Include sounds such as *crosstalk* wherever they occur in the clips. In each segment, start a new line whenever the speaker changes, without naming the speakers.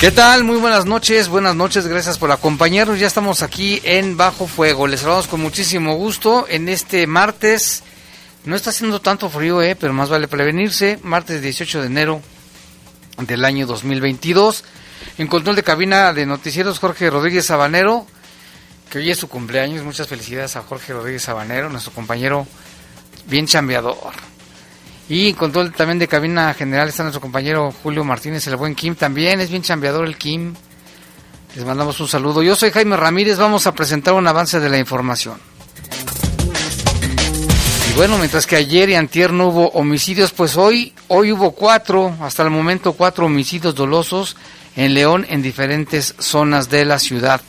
¿Qué tal? Muy buenas noches, buenas noches, gracias por acompañarnos. Ya estamos aquí en Bajo Fuego. Les saludamos con muchísimo gusto en este martes. No está haciendo tanto frío, eh, pero más vale prevenirse. Martes 18 de enero del año 2022. En control de cabina de noticieros, Jorge Rodríguez Sabanero, que hoy es su cumpleaños. Muchas felicidades a Jorge Rodríguez Sabanero, nuestro compañero bien chambeador. Y en control también de cabina general está nuestro compañero Julio Martínez, el buen Kim. También es bien chambeador el Kim. Les mandamos un saludo. Yo soy Jaime Ramírez, vamos a presentar un avance de la información. Y bueno, mientras que ayer y antier no hubo homicidios, pues hoy, hoy hubo cuatro, hasta el momento cuatro homicidios dolosos en León en diferentes zonas de la ciudad.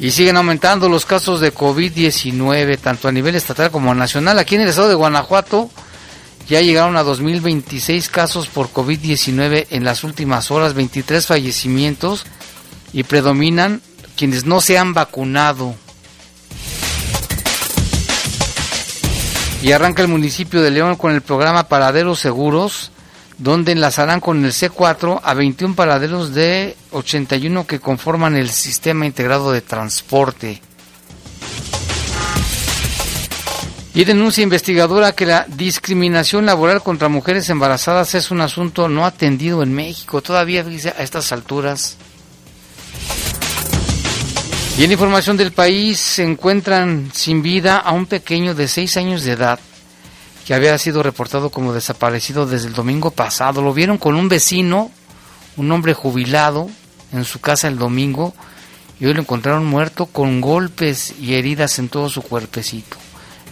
Y siguen aumentando los casos de COVID-19, tanto a nivel estatal como nacional. Aquí en el estado de Guanajuato ya llegaron a 2.026 casos por COVID-19 en las últimas horas, 23 fallecimientos y predominan quienes no se han vacunado. Y arranca el municipio de León con el programa Paraderos Seguros donde enlazarán con el C4 a 21 paraderos de 81 que conforman el sistema integrado de transporte. Y denuncia investigadora que la discriminación laboral contra mujeres embarazadas es un asunto no atendido en México, todavía a estas alturas. Y en información del país se encuentran sin vida a un pequeño de 6 años de edad que había sido reportado como desaparecido desde el domingo pasado. Lo vieron con un vecino, un hombre jubilado, en su casa el domingo, y hoy lo encontraron muerto con golpes y heridas en todo su cuerpecito.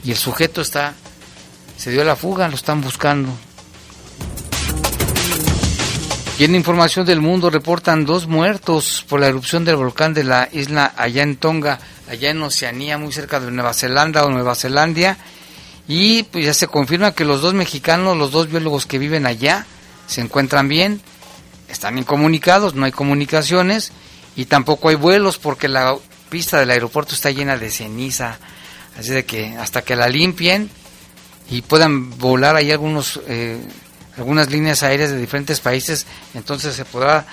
Y el sujeto está, se dio la fuga, lo están buscando. Y en información del mundo reportan dos muertos por la erupción del volcán de la isla allá en Tonga, allá en Oceanía, muy cerca de Nueva Zelanda o Nueva Zelandia y pues ya se confirma que los dos mexicanos, los dos biólogos que viven allá, se encuentran bien, están incomunicados, no hay comunicaciones y tampoco hay vuelos porque la pista del aeropuerto está llena de ceniza. Así de que hasta que la limpien y puedan volar ahí algunos, eh, algunas líneas aéreas de diferentes países, entonces se podrá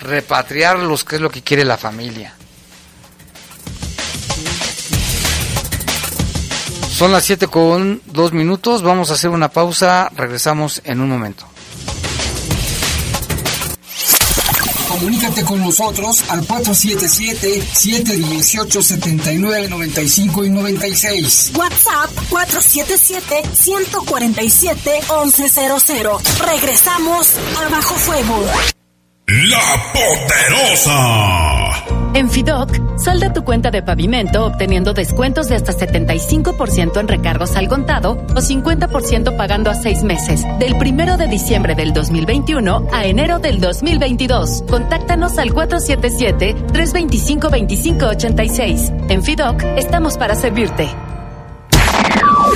repatriarlos, que es lo que quiere la familia. Son las 7 con 2 minutos, vamos a hacer una pausa, regresamos en un momento.
Comunícate con nosotros al 477-718-7995 y 96.
WhatsApp 477-147-1100. Regresamos a Bajo Fuego.
La Poderosa.
En Fidoc, salda tu cuenta de pavimento obteniendo descuentos de hasta 75% en recargos al contado o 50% pagando a seis meses, del primero de diciembre del 2021 a enero del 2022. Contáctanos al 477-325-2586. En Fidoc, estamos para servirte.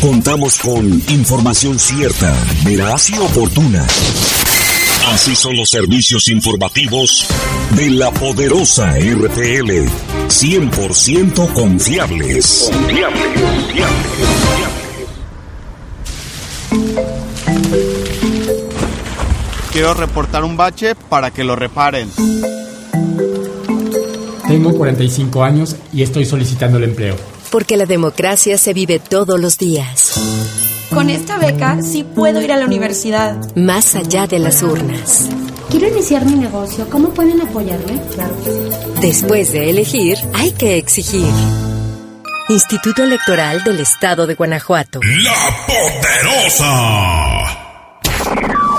Contamos con información cierta, veraz y oportuna. Así son los servicios informativos de la poderosa RPL. 100% confiables.
Confiables.
Quiero reportar un bache para que lo reparen.
Tengo 45 años y estoy solicitando el empleo.
Porque la democracia se vive todos los días.
Con esta beca sí puedo ir a la universidad.
Más allá de las urnas.
Quiero iniciar mi negocio. ¿Cómo pueden apoyarme?
Claro Después de elegir, hay que exigir. Instituto Electoral del Estado de Guanajuato.
La Poderosa.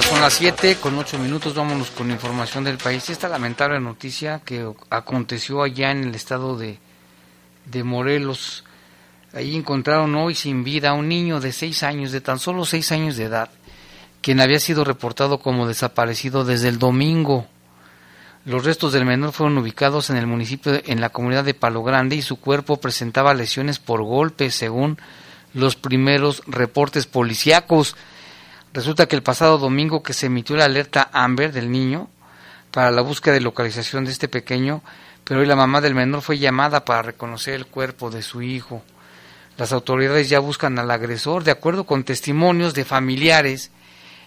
Son las 7 con 8 minutos, vámonos con información del país. Esta lamentable noticia que aconteció allá en el estado de, de Morelos. Ahí encontraron hoy sin vida a un niño de 6 años, de tan solo 6 años de edad, quien había sido reportado como desaparecido desde el domingo. Los restos del menor fueron ubicados en el municipio, en la comunidad de Palo Grande, y su cuerpo presentaba lesiones por golpes, según los primeros reportes policíacos. Resulta que el pasado domingo que se emitió la alerta Amber del niño para la búsqueda de localización de este pequeño, pero hoy la mamá del menor fue llamada para reconocer el cuerpo de su hijo. Las autoridades ya buscan al agresor. De acuerdo con testimonios de familiares,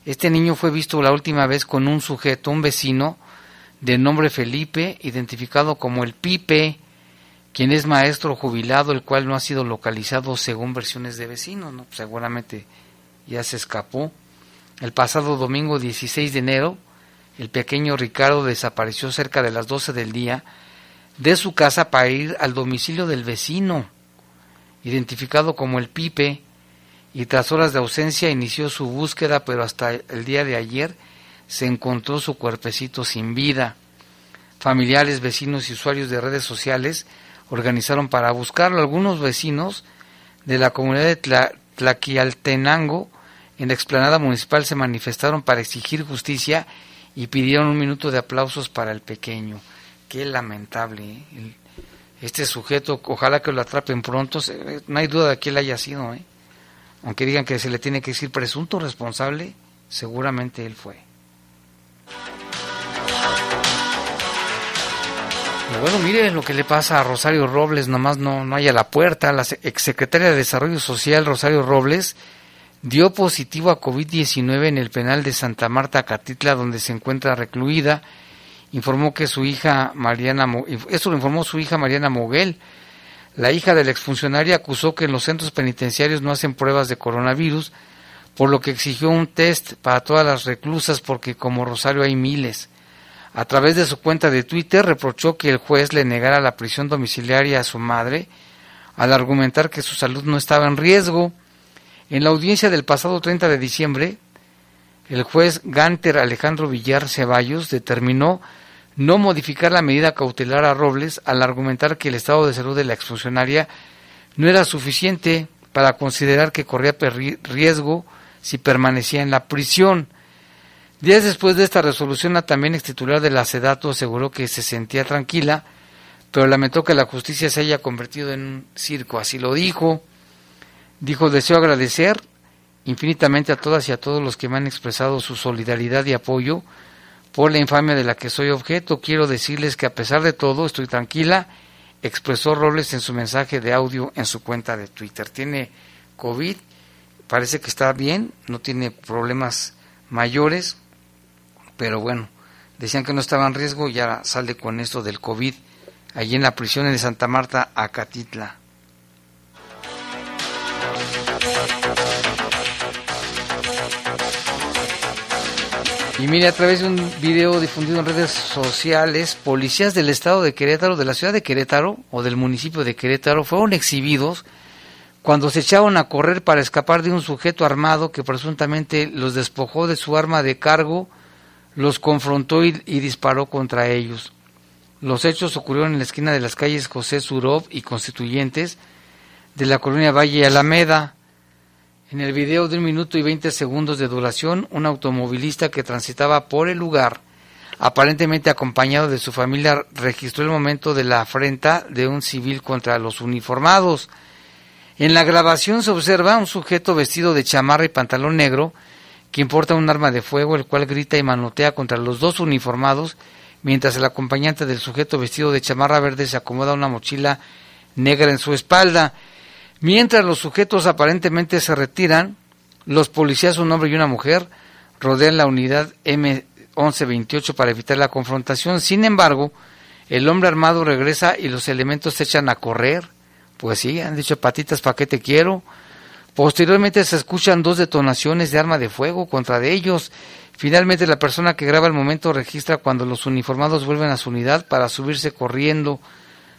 este niño fue visto la última vez con un sujeto, un vecino, de nombre Felipe, identificado como el Pipe, quien es maestro jubilado, el cual no ha sido localizado según versiones de vecinos, ¿no? seguramente ya se escapó. El pasado domingo 16 de enero, el pequeño Ricardo desapareció cerca de las 12 del día de su casa para ir al domicilio del vecino, identificado como el Pipe, y tras horas de ausencia inició su búsqueda, pero hasta el día de ayer se encontró su cuerpecito sin vida. Familiares, vecinos y usuarios de redes sociales organizaron para buscarlo. Algunos vecinos de la comunidad de Tla Tlaquialtenango en la explanada municipal se manifestaron para exigir justicia y pidieron un minuto de aplausos para el pequeño. Qué lamentable. ¿eh? Este sujeto, ojalá que lo atrapen pronto. No hay duda de que él haya sido. ¿eh? Aunque digan que se le tiene que decir presunto responsable, seguramente él fue. Pero bueno, mire lo que le pasa a Rosario Robles, nomás no, no hay a la puerta. La exsecretaria de Desarrollo Social, Rosario Robles, dio positivo a COVID-19 en el penal de Santa Marta, Catitla, donde se encuentra recluida. Informó que su hija Mariana, eso lo informó su hija Mariana Moguel. La hija de la exfuncionaria acusó que en los centros penitenciarios no hacen pruebas de coronavirus, por lo que exigió un test para todas las reclusas porque como Rosario hay miles. A través de su cuenta de Twitter reprochó que el juez le negara la prisión domiciliaria a su madre al argumentar que su salud no estaba en riesgo. En la audiencia del pasado 30 de diciembre, el juez Ganter Alejandro Villar Ceballos determinó no modificar la medida cautelar a Robles al argumentar que el estado de salud de la exfuncionaria no era suficiente para considerar que corría riesgo si permanecía en la prisión. Días después de esta resolución, la también ex titular de la SEDATO aseguró que se sentía tranquila, pero lamentó que la justicia se haya convertido en un circo. Así lo dijo. Dijo, deseo agradecer infinitamente a todas y a todos los que me han expresado su solidaridad y apoyo por la infamia de la que soy objeto. Quiero decirles que a pesar de todo estoy tranquila, expresó Robles en su mensaje de audio en su cuenta de Twitter. Tiene COVID, parece que está bien, no tiene problemas mayores, pero bueno, decían que no estaba en riesgo y ahora sale con esto del COVID allí en la prisión de Santa Marta, Acatitla. Y mire, a través de un video difundido en redes sociales, policías del estado de Querétaro, de la ciudad de Querétaro o del municipio de Querétaro, fueron exhibidos cuando se echaron a correr para escapar de un sujeto armado que presuntamente los despojó de su arma de cargo, los confrontó y, y disparó contra ellos. Los hechos ocurrieron en la esquina de las calles José Surov y Constituyentes de la colonia Valle Alameda. En el video de un minuto y veinte segundos de duración, un automovilista que transitaba por el lugar aparentemente acompañado de su familia, registró el momento de la afrenta de un civil contra los uniformados. En la grabación se observa un sujeto vestido de chamarra y pantalón negro quien porta un arma de fuego, el cual grita y manotea contra los dos uniformados, mientras el acompañante del sujeto vestido de chamarra verde se acomoda una mochila negra en su espalda. Mientras los sujetos aparentemente se retiran, los policías, un hombre y una mujer, rodean la unidad M1128 para evitar la confrontación. Sin embargo, el hombre armado regresa y los elementos se echan a correr. Pues sí, han dicho patitas, ¿para qué te quiero? Posteriormente se escuchan dos detonaciones de arma de fuego contra de ellos. Finalmente la persona que graba el momento registra cuando los uniformados vuelven a su unidad para subirse corriendo.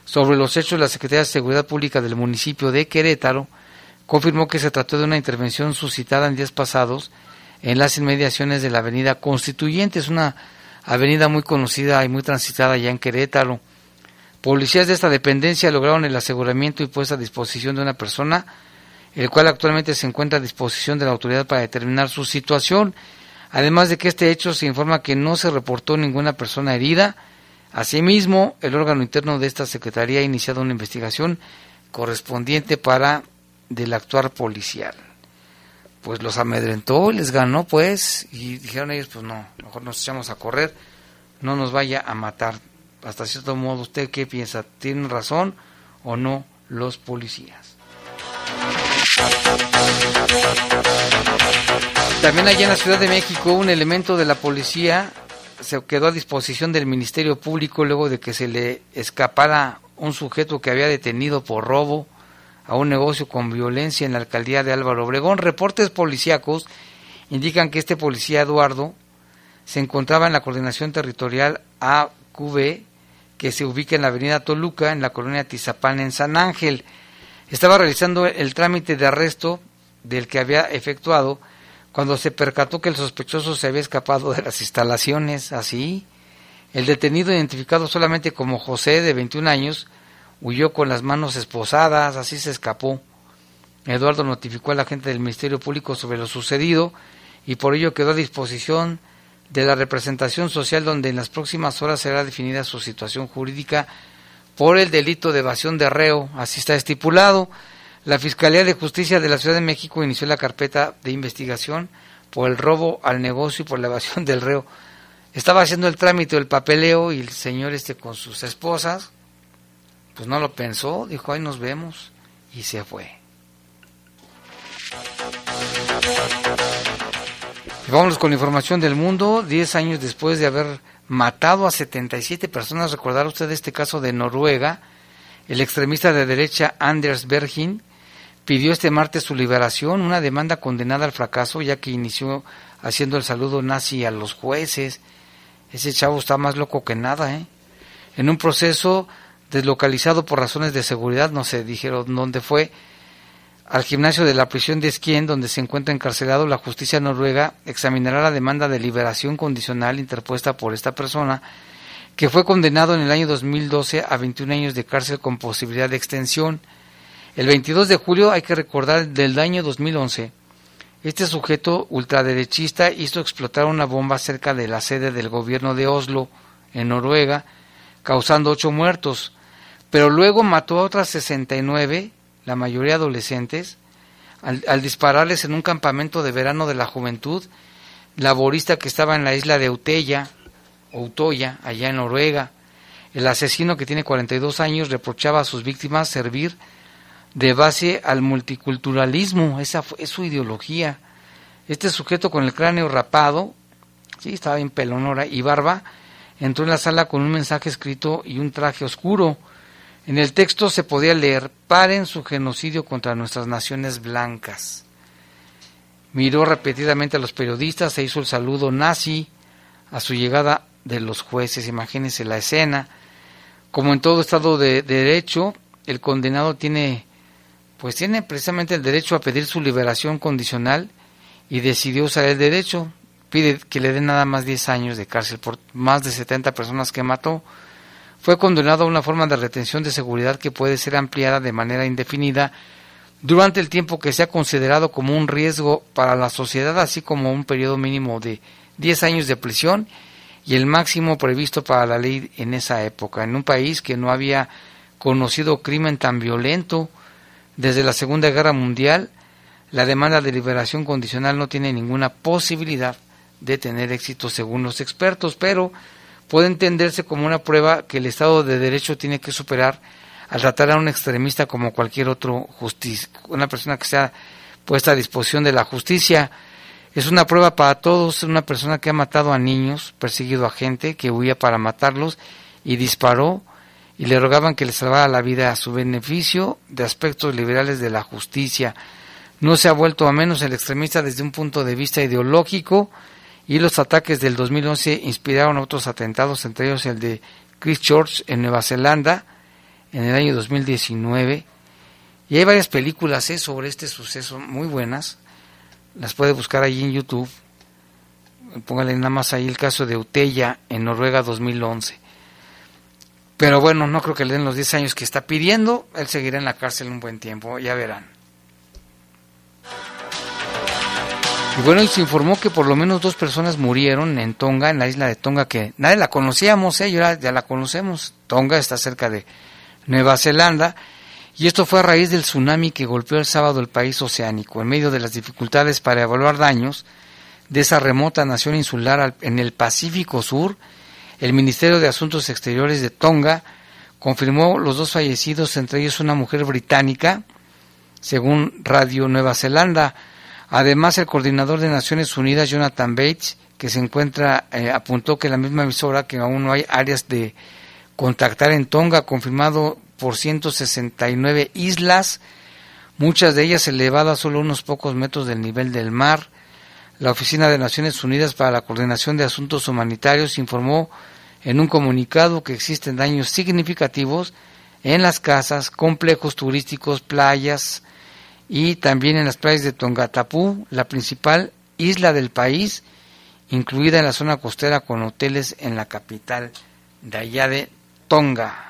Sobre los hechos, la Secretaría de Seguridad Pública del municipio de Querétaro confirmó que se trató de una intervención suscitada en días pasados en las inmediaciones de la avenida Constituyente. Es una avenida muy conocida y muy transitada ya en Querétaro. Policías de esta dependencia lograron el aseguramiento y puesta a disposición de una persona el cual actualmente se encuentra a disposición de la autoridad para determinar su situación. Además de que este hecho se informa que no se reportó ninguna persona herida. Asimismo, el órgano interno de esta Secretaría ha iniciado una investigación correspondiente para del actuar policial. Pues los amedrentó, les ganó pues, y dijeron ellos, pues no, mejor nos echamos a correr, no nos vaya a matar. Hasta cierto modo, ¿usted qué piensa? ¿Tienen razón o no los policías? También allá en la Ciudad de México un elemento de la policía se quedó a disposición del Ministerio Público luego de que se le escapara un sujeto que había detenido por robo a un negocio con violencia en la alcaldía de Álvaro Obregón. Reportes policíacos indican que este policía Eduardo se encontraba en la coordinación territorial AQB que se ubica en la avenida Toluca, en la colonia Tizapán, en San Ángel estaba realizando el trámite de arresto del que había efectuado cuando se percató que el sospechoso se había escapado de las instalaciones. Así, el detenido, identificado solamente como José, de 21 años, huyó con las manos esposadas, así se escapó. Eduardo notificó a la gente del Ministerio Público sobre lo sucedido y por ello quedó a disposición de la representación social donde en las próximas horas será definida su situación jurídica por el delito de evasión de reo, así está estipulado. La Fiscalía de Justicia de la Ciudad de México inició la carpeta de investigación por el robo al negocio y por la evasión del reo. Estaba haciendo el trámite del papeleo y el señor este con sus esposas, pues no lo pensó, dijo, ahí nos vemos y se fue. Y vámonos con la información del mundo. Diez años después de haber matado a 77 personas. Recordar usted este caso de Noruega. El extremista de derecha Anders Bergin pidió este martes su liberación, una demanda condenada al fracaso, ya que inició haciendo el saludo nazi a los jueces. Ese chavo está más loco que nada, ¿eh? En un proceso deslocalizado por razones de seguridad, no se dijeron dónde fue, al gimnasio de la prisión de Esquien, donde se encuentra encarcelado, la justicia noruega examinará la demanda de liberación condicional interpuesta por esta persona, que fue condenado en el año 2012 a 21 años de cárcel con posibilidad de extensión. El 22 de julio, hay que recordar, del año 2011, este sujeto ultraderechista hizo explotar una bomba cerca de la sede del gobierno de Oslo, en Noruega, causando ocho muertos, pero luego mató a otras 69 la mayoría adolescentes, al, dispararles en un campamento de verano de la juventud laborista que estaba en la isla de Utella, Utoya, allá en Noruega. El asesino, que tiene 42 años, reprochaba a sus víctimas servir de base al multiculturalismo, esa fue su ideología. Este sujeto con el cráneo rapado, sí, estaba en pelonora y barba, entró en la sala con un mensaje escrito y un traje oscuro. En el texto se podía leer, paren su genocidio contra nuestras naciones blancas. Miró repetidamente a los periodistas, se hizo el saludo nazi a su llegada de los jueces. Imagínense la escena. Como en todo Estado de, Derecho, el condenado tiene, pues tiene precisamente el derecho a pedir su liberación condicional y decidió usar el derecho. Pide que le den nada más 10 años de cárcel por más de 70 personas que mató fue condenado a una forma de retención de seguridad que puede ser ampliada de manera indefinida durante el tiempo que sea considerado como un riesgo para la sociedad, así como un periodo mínimo de 10 años de prisión y el máximo previsto para la ley en esa época, en un país que no había conocido crimen tan violento desde la Segunda Guerra Mundial, la demanda de liberación condicional no tiene ninguna posibilidad de tener éxito según los expertos, pero puede entenderse como una prueba que el Estado de Derecho tiene que superar al tratar a un extremista como cualquier otro justicia, una persona que sea puesta a disposición de la justicia. Es una prueba para todos, una persona que ha matado a niños, perseguido a gente, que huía para matarlos y disparó y le rogaban que le salvara la vida a su beneficio de aspectos liberales de la justicia. No se ha vuelto a menos el extremista desde un punto de vista ideológico y los ataques del 2011 inspiraron otros atentados, entre ellos el de Christchurch en Nueva Zelanda en el año 2019. Y hay varias películas ¿eh? sobre este suceso muy buenas. Las puede buscar ahí en YouTube. Póngale nada más ahí el caso de Utella en Noruega 2011. Pero bueno, no creo que le den los 10 años que está pidiendo. Él seguirá en la cárcel un buen tiempo, ya verán. Y bueno, y se informó que por lo menos dos personas murieron en Tonga, en la isla de Tonga, que nadie la conocíamos, ¿eh? ya, ya la conocemos. Tonga está cerca de Nueva Zelanda. Y esto fue a raíz del tsunami que golpeó el sábado el país oceánico, en medio de las dificultades para evaluar daños de esa remota nación insular en el Pacífico Sur el Ministerio de Asuntos Exteriores de Tonga confirmó los dos fallecidos, entre ellos una mujer británica, según Radio Nueva Zelanda. Además, el coordinador de Naciones Unidas, Jonathan Bates, que se encuentra, eh, apuntó que la misma emisora, que aún no hay áreas de contactar en Tonga, confirmado por 169 islas, muchas de ellas elevadas solo unos pocos metros del nivel del mar. La Oficina de Naciones Unidas para la Coordinación de Asuntos Humanitarios informó en un comunicado que existen daños significativos en las casas, complejos turísticos, playas y también en las playas de Tongatapú, la principal isla del país, incluida en la zona costera con hoteles en la capital de allá de Tonga.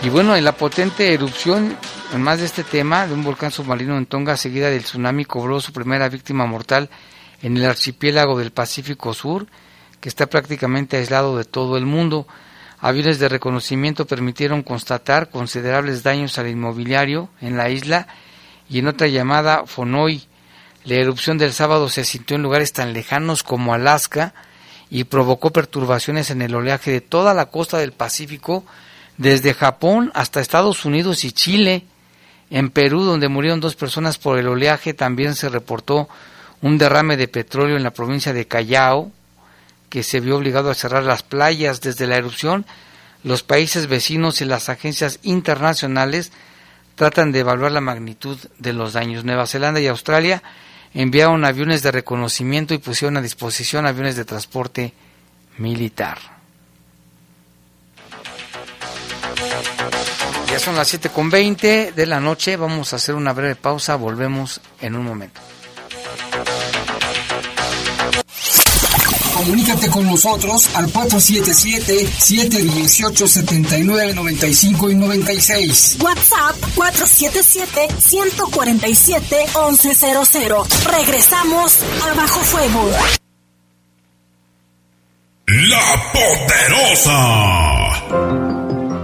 Y bueno, en la potente erupción, más de este tema, de un volcán submarino en Tonga, seguida del tsunami, cobró su primera víctima mortal en el archipiélago del Pacífico Sur, que está prácticamente aislado de todo el mundo. Aviones de reconocimiento permitieron constatar considerables daños al inmobiliario en la isla y en otra llamada Fonoi. La erupción del sábado se sintió en lugares tan lejanos como Alaska y provocó perturbaciones en el oleaje de toda la costa del Pacífico, desde Japón hasta Estados Unidos y Chile. En Perú, donde murieron dos personas por el oleaje, también se reportó un derrame de petróleo en la provincia de Callao, que se vio obligado a cerrar las playas desde la erupción. Los países vecinos y las agencias internacionales tratan de evaluar la magnitud de los daños. Nueva Zelanda y Australia enviaron aviones de reconocimiento y pusieron a disposición aviones de transporte militar. Ya son las 7.20 de la noche, vamos a hacer una breve pausa, volvemos en un momento.
Comunícate con nosotros al 477-718-7995 y 96.
WhatsApp 477-147-1100. Regresamos a Bajo Fuego.
La Poderosa.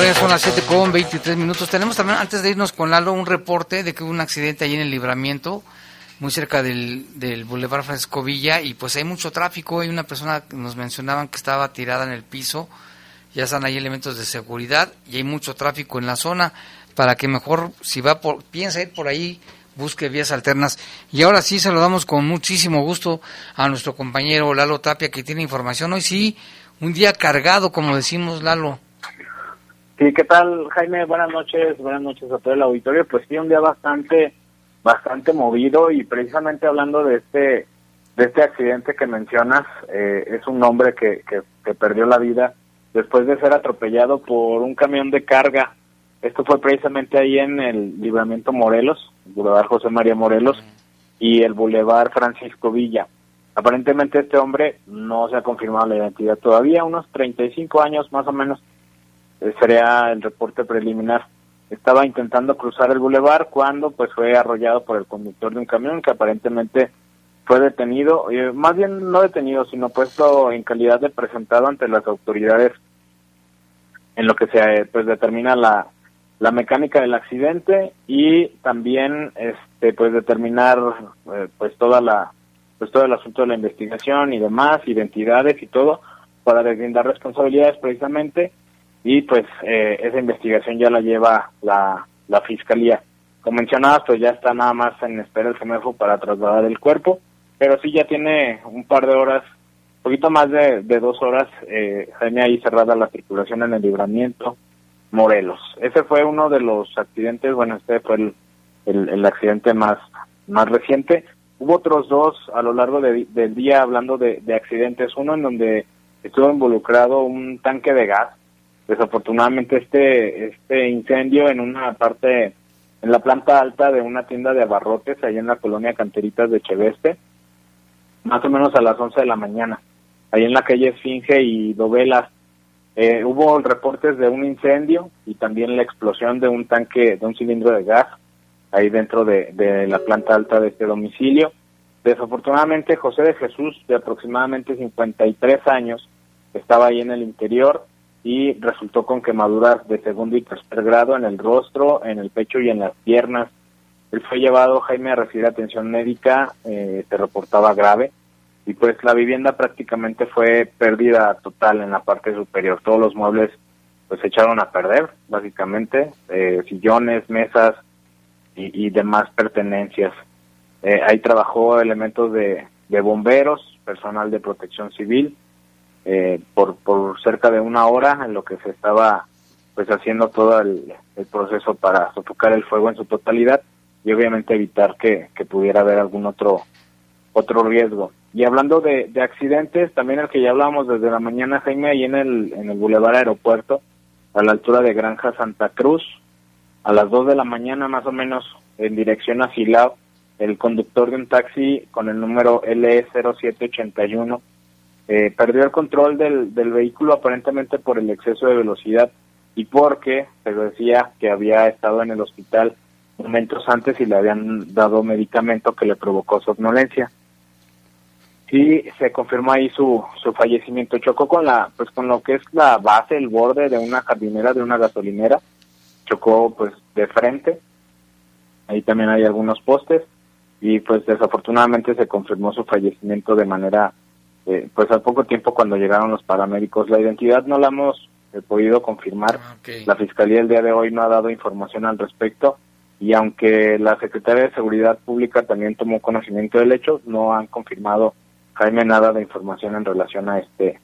Son las 7 con 23 minutos. Tenemos también, antes de irnos con Lalo, un reporte de que hubo un accidente allí en el libramiento, muy cerca del, del Boulevard Francisco Villa, y pues hay mucho tráfico. Hay una persona que nos mencionaban que estaba tirada en el piso. Ya están ahí elementos de seguridad y hay mucho tráfico en la zona para que mejor, si va por, piensa ir por ahí, busque vías alternas. Y ahora sí saludamos con muchísimo gusto a nuestro compañero Lalo Tapia que tiene información. Hoy sí, un día cargado, como decimos Lalo.
Sí, ¿qué tal, Jaime? Buenas noches, buenas noches a todo el auditorio. Pues sí, un día bastante, bastante movido y precisamente hablando de este, de este accidente que mencionas, eh, es un hombre que, que, perdió la vida después de ser atropellado por un camión de carga. Esto fue precisamente ahí en el libramiento Morelos, el Boulevard José María Morelos y el Boulevard Francisco Villa. Aparentemente este hombre no se ha confirmado la identidad todavía, unos 35 años más o menos sería el reporte preliminar. Estaba intentando cruzar el bulevar cuando pues fue arrollado por el conductor de un camión que aparentemente fue detenido, eh, más bien no detenido, sino puesto en calidad de presentado ante las autoridades en lo que se pues determina la, la mecánica del accidente y también este pues determinar eh, pues toda la pues todo el asunto de la investigación y demás identidades y todo para deslindar responsabilidades precisamente y pues eh, esa investigación ya la lleva la, la fiscalía. Como mencionabas, pues ya está nada más en espera el CEMEFO para trasladar el cuerpo, pero sí ya tiene un par de horas, poquito más de, de dos horas, eh, ahí cerrada la circulación en el libramiento Morelos. Ese fue uno de los accidentes, bueno, este fue el, el, accidente más, más reciente. Hubo otros dos a lo largo de, del día hablando de accidentes, uno en donde estuvo involucrado un tanque de gas desafortunadamente este este incendio en una parte en la planta alta de una tienda de abarrotes ahí en la colonia Canteritas de Cheveste más o menos a las 11 de la mañana ahí en la calle Esfinge y Dovelas. Eh, hubo reportes de un incendio y también la explosión de un tanque de un cilindro de gas ahí dentro de, de la planta alta de este domicilio. Desafortunadamente José de Jesús de aproximadamente 53 años estaba ahí en el interior y resultó con quemaduras de segundo y tercer grado en el rostro, en el pecho y en las piernas. Él fue llevado, Jaime, a recibir atención médica, eh, se reportaba grave, y pues la vivienda prácticamente fue pérdida total en la parte superior. Todos los muebles pues se echaron a perder, básicamente, eh, sillones, mesas y, demás pertenencias. Eh, ahí trabajó elementos de bomberos, personal de protección civil, eh, por, por cerca de una hora en lo que se estaba pues haciendo todo el, proceso para sofocar el fuego en su totalidad y obviamente evitar que, que pudiera haber algún otro otro riesgo. Y hablando de, de, accidentes, también el que ya hablábamos desde la mañana, Jaime, ahí en el, en el Boulevard Aeropuerto, a la altura de Granja Santa Cruz, a las 2 de la mañana más o menos en dirección a Silao, el conductor de un taxi con el número LE0781 eh, perdió el control del, del vehículo aparentemente por el exceso de velocidad y porque se decía que había estado en el hospital momentos antes y le habían dado medicamento que le provocó somnolencia. Y se confirmó ahí su, su fallecimiento. Chocó con la, pues con lo que es la base, el borde de una jardinera, de una gasolinera. Chocó pues de frente. Ahí también hay algunos postes. Y pues desafortunadamente se confirmó su fallecimiento de manera, eh, pues al poco tiempo cuando llegaron los paramédicos. La identidad no la hemos eh, podido confirmar. La fiscalía el día de hoy no ha dado información al respecto y aunque la Secretaría de Seguridad Pública también tomó conocimiento del hecho, no han confirmado Jaime nada de información en relación a este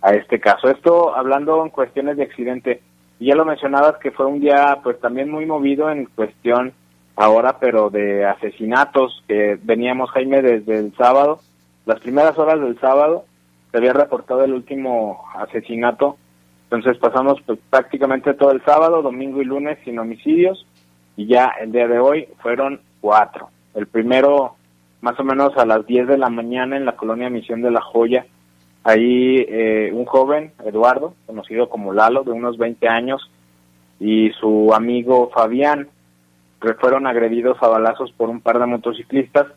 a este caso. Esto hablando en cuestiones de accidente, y ya lo mencionabas que fue un día pues también muy movido en cuestión ahora, pero de asesinatos que veníamos Jaime desde el sábado, las primeras horas del sábado se había reportado el último asesinato, entonces pasamos pues, prácticamente todo el sábado, domingo y lunes sin homicidios y ya el día de hoy fueron cuatro. El primero más o menos a las 10 de la mañana en la colonia Misión de la Joya. Ahí eh, un joven, Eduardo, conocido como Lalo, de unos 20 años, y su amigo Fabián fueron agredidos a balazos por un par de motociclistas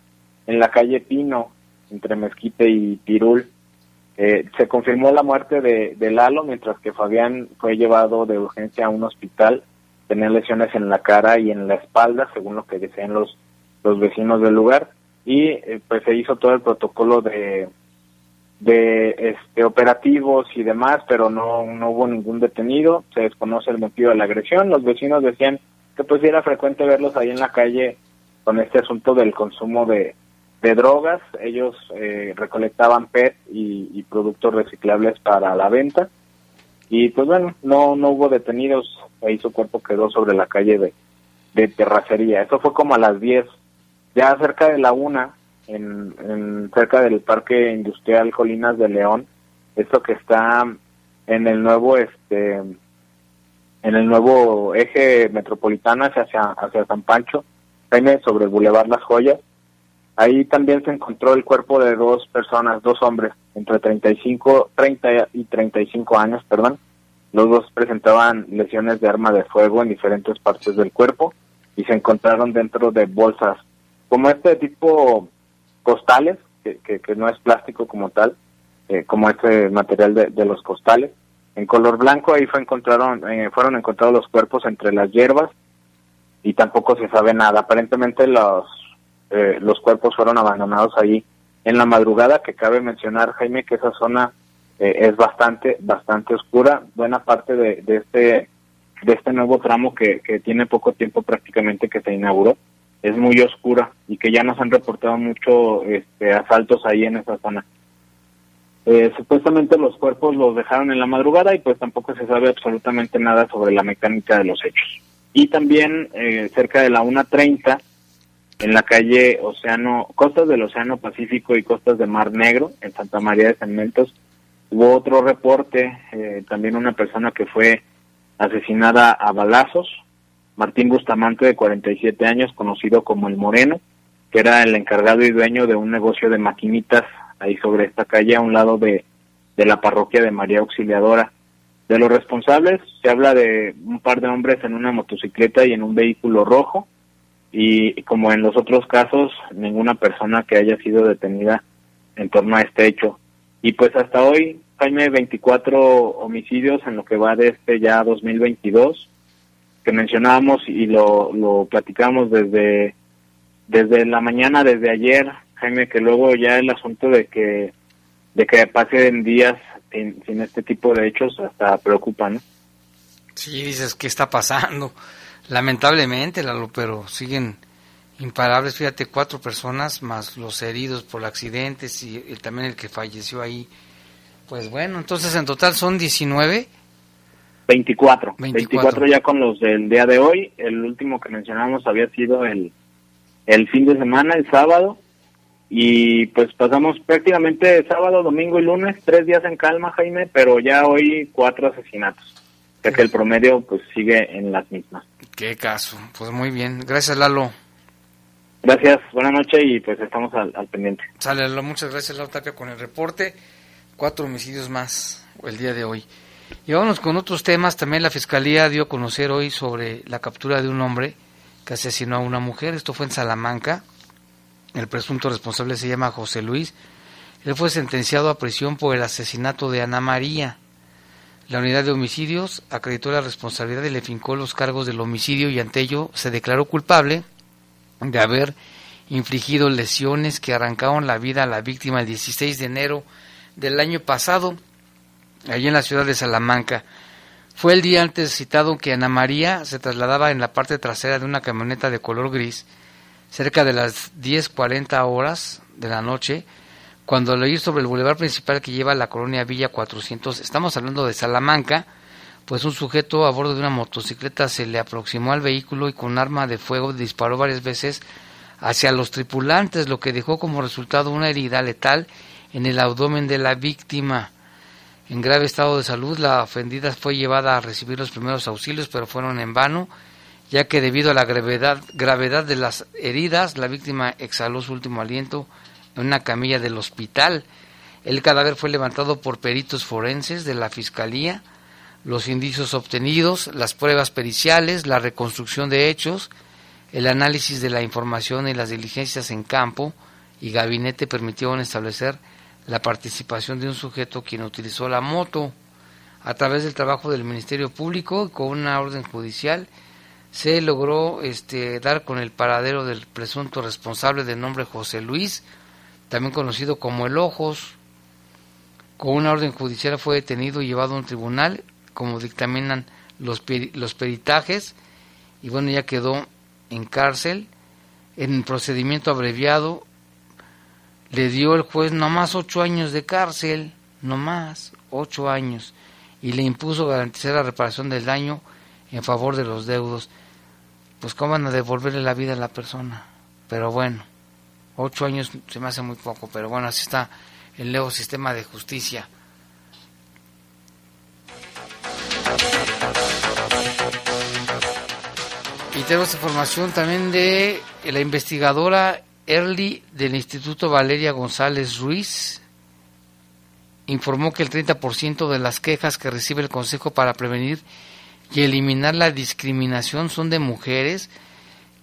en la calle Pino, entre Mezquite y Pirul. Eh, se confirmó la muerte de, de Lalo, mientras que Fabián fue llevado de urgencia a un hospital tenía lesiones en la cara y en la espalda, según lo que decían los, los vecinos del lugar, y eh, pues se hizo todo el protocolo de, de este, operativos y demás, pero no, no hubo ningún detenido, se desconoce el motivo de la agresión, los vecinos decían que pues era frecuente verlos ahí en la calle con este asunto del consumo de, de drogas, ellos eh, recolectaban PET y, productos reciclables para la venta, y pues bueno, no, no hubo detenidos, ahí su cuerpo quedó sobre la calle de, de terracería. Eso fue como a las 10, ya cerca de la una, en, en cerca del Parque Industrial Colinas de León, esto que está en el nuevo este en el nuevo eje metropolitano hacia hacia San Pancho, sobre el Boulevard Las Joyas. Ahí también se encontró el cuerpo de dos personas, dos hombres, entre 35, 30 y 35 años, perdón. Los dos presentaban lesiones de arma de fuego en diferentes partes del cuerpo y se encontraron dentro de bolsas como este tipo costales, que, que, no es plástico como tal, eh, como este material de, los costales. En color blanco ahí fue encontraron, eh, fueron encontrados los cuerpos entre las hierbas y tampoco se sabe nada. Aparentemente los, eh, los cuerpos fueron abandonados ahí en la madrugada, que cabe mencionar, Jaime, que esa zona eh, es bastante, bastante oscura. Buena parte de, este de este nuevo tramo que, tiene poco tiempo prácticamente que se inauguró es muy oscura y que ya nos han reportado mucho este, asaltos ahí en esa zona. Eh, supuestamente los cuerpos los dejaron en la madrugada y pues tampoco se sabe absolutamente nada sobre la mecánica de los hechos. Y también eh, cerca de la 1.30 en la calle Océano, costas del Océano Pacífico y costas de Mar Negro, en Santa María de San hubo otro reporte, eh, también una persona que fue asesinada a balazos, Martín Bustamante de 47 años, conocido como El Moreno, que era el encargado y dueño de un negocio de maquinitas ahí sobre esta calle a un lado de, de la parroquia de María Auxiliadora. De los responsables se habla de un par de hombres en una motocicleta y en un vehículo rojo, y como en los otros casos, ninguna persona que haya sido detenida en torno a este hecho. Y pues hasta hoy, Jaime, 24 homicidios en lo que va de este ya 2022, que mencionábamos y lo, lo platicamos desde, desde la mañana, desde ayer, Jaime, que luego ya el asunto de que, de que pasen días sin, sin este tipo de hechos hasta preocupa, ¿no?
Sí, dices, ¿qué está pasando? Lamentablemente, Lalo, pero siguen imparables. Fíjate, cuatro personas más los heridos por accidentes y, también el que falleció ahí. Pues bueno, entonces en total son 19.
24. 24. ya con los del día de hoy. El último que mencionamos había sido el, el fin de semana, el sábado. Y pues pasamos prácticamente sábado, domingo y lunes, tres días en calma, Jaime, pero ya hoy cuatro asesinatos. Ya que el promedio pues sigue en las mismas.
Qué caso. Pues muy bien. Gracias, Lalo.
Gracias, buenas noches y pues estamos al, pendiente.
Sale, muchas gracias, Laura Tapia, con el reporte. Cuatro homicidios más el día de hoy. Y vámonos con otros temas. También la Fiscalía dio a conocer hoy sobre la captura de un hombre que asesinó a una mujer. Esto fue en Salamanca. El presunto responsable se llama José Luis. Él fue sentenciado a prisión por el asesinato de Ana María. La unidad de homicidios acreditó la responsabilidad y le fincó los cargos del homicidio y ante ello se declaró culpable de haber infligido lesiones que arrancaron la vida a la víctima el 16 de enero del año pasado, allí en la ciudad de Salamanca. Fue el día antes citado que Ana María se trasladaba en la parte trasera de una camioneta de color gris, cerca de las 10.40 horas de la noche, cuando lo hizo sobre el bulevar principal que lleva a la colonia Villa 400, estamos hablando de Salamanca, pues un sujeto a bordo de una motocicleta se le aproximó al vehículo y con arma de fuego disparó varias veces hacia los tripulantes, lo que dejó como resultado una herida letal en el abdomen de la víctima. En grave estado de salud, la ofendida fue llevada a recibir los primeros auxilios, pero fueron en vano, ya que debido a la gravedad, gravedad de las heridas, la víctima exhaló su último aliento en una camilla del hospital. El cadáver fue levantado por peritos forenses de la Fiscalía, los indicios obtenidos, las pruebas periciales, la reconstrucción de hechos, el análisis de la información y las diligencias en campo y gabinete permitieron establecer la participación de un sujeto quien utilizó la moto. A través del trabajo del Ministerio Público con una orden judicial se logró este, dar con el paradero del presunto responsable de nombre José Luis, también conocido como El Ojos. Con una orden judicial fue detenido y llevado a un tribunal como dictaminan los, los peritajes, y bueno, ya quedó en cárcel, en procedimiento abreviado, le dio el juez nomás ocho años de cárcel, nomás ocho años, y le impuso garantizar la reparación del daño en favor de los deudos. Pues cómo van a devolverle la vida a la persona. Pero bueno, ocho años se me hace muy poco, pero bueno, así está el nuevo sistema de justicia. Y tenemos información también de la investigadora Early del Instituto Valeria González Ruiz. Informó que el 30% de las quejas que recibe el Consejo para prevenir y eliminar la discriminación son de mujeres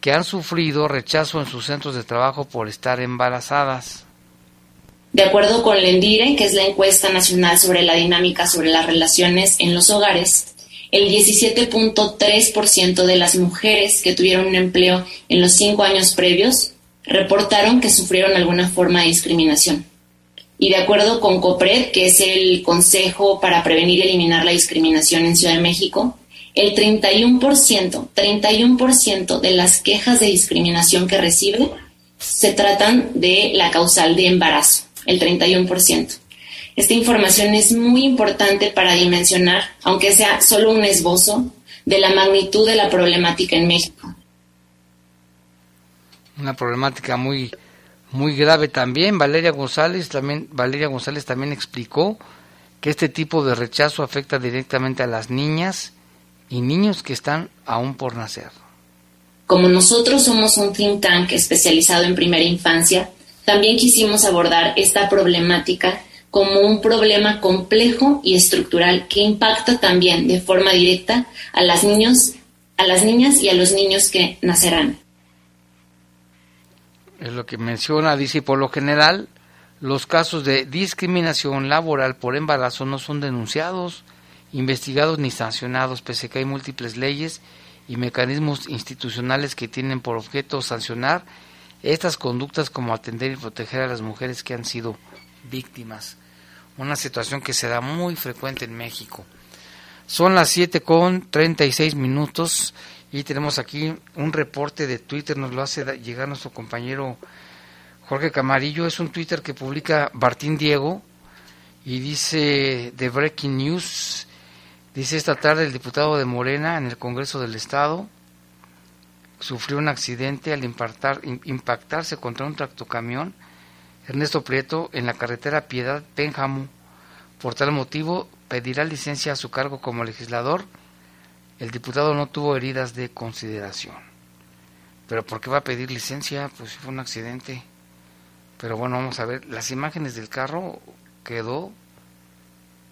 que han sufrido rechazo en sus centros de trabajo por estar embarazadas.
De acuerdo con Lendire, que es la encuesta nacional sobre la dinámica sobre las relaciones en los hogares, el 17.3% de las mujeres que tuvieron un empleo en los cinco años previos reportaron que sufrieron alguna forma de discriminación. Y de acuerdo con COPRED, que es el Consejo para Prevenir y Eliminar la Discriminación en Ciudad de México, el 31%, 31% de las quejas de discriminación que recibe se tratan de la causal de embarazo, el 31%. Esta información es muy importante para dimensionar, aunque sea solo un esbozo, de la magnitud de la problemática en México.
Una problemática muy muy grave también. Valeria González también Valeria González también explicó que este tipo de rechazo afecta directamente a las niñas y niños que están aún por nacer.
Como nosotros somos un think tank especializado en primera infancia, también quisimos abordar esta problemática como un problema complejo y estructural que impacta también de forma directa a las niños, a las niñas y a los niños que nacerán.
Es lo que menciona, dice, por lo general, los casos de discriminación laboral por embarazo no son denunciados, investigados ni sancionados, pese que hay múltiples leyes y mecanismos institucionales que tienen por objeto sancionar estas conductas como atender y proteger a las mujeres que han sido víctimas una situación que se da muy frecuente en México. Son las 7 con 36 minutos y tenemos aquí un reporte de Twitter, nos lo hace llegar nuestro compañero Jorge Camarillo, es un Twitter que publica Martín Diego y dice de Breaking News, dice esta tarde el diputado de Morena en el Congreso del Estado sufrió un accidente al impactar, impactarse contra un tractocamión Ernesto Prieto en la carretera Piedad Pénjamo. Por tal motivo, pedirá licencia a su cargo como legislador. El diputado no tuvo heridas de consideración. Pero ¿por qué va a pedir licencia? Pues fue un accidente. Pero bueno, vamos a ver. Las imágenes del carro quedó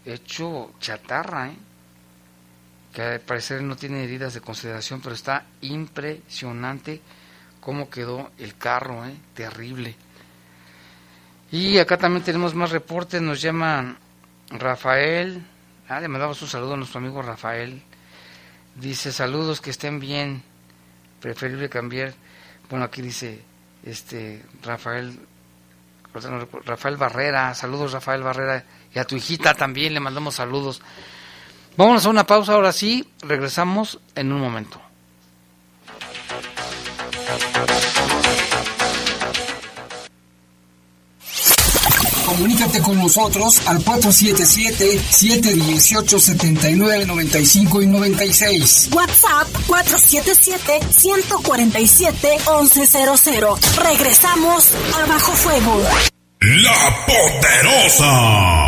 hecho chatarra, ¿eh? Que al parecer no tiene heridas de consideración, pero está impresionante cómo quedó el carro, ¿eh? terrible. Y acá también tenemos más reportes, nos llaman Rafael, ah, le mandamos un saludo a nuestro amigo Rafael, dice saludos, que estén bien, preferible cambiar, bueno aquí dice este Rafael, Rafael Barrera, saludos Rafael Barrera, y a tu hijita también le mandamos saludos. Vámonos a una pausa ahora sí, regresamos en un momento.
Comunícate con nosotros al 477-718-7995 y 96.
WhatsApp 477-147-1100. Regresamos a Bajo Fuego.
La Poderosa.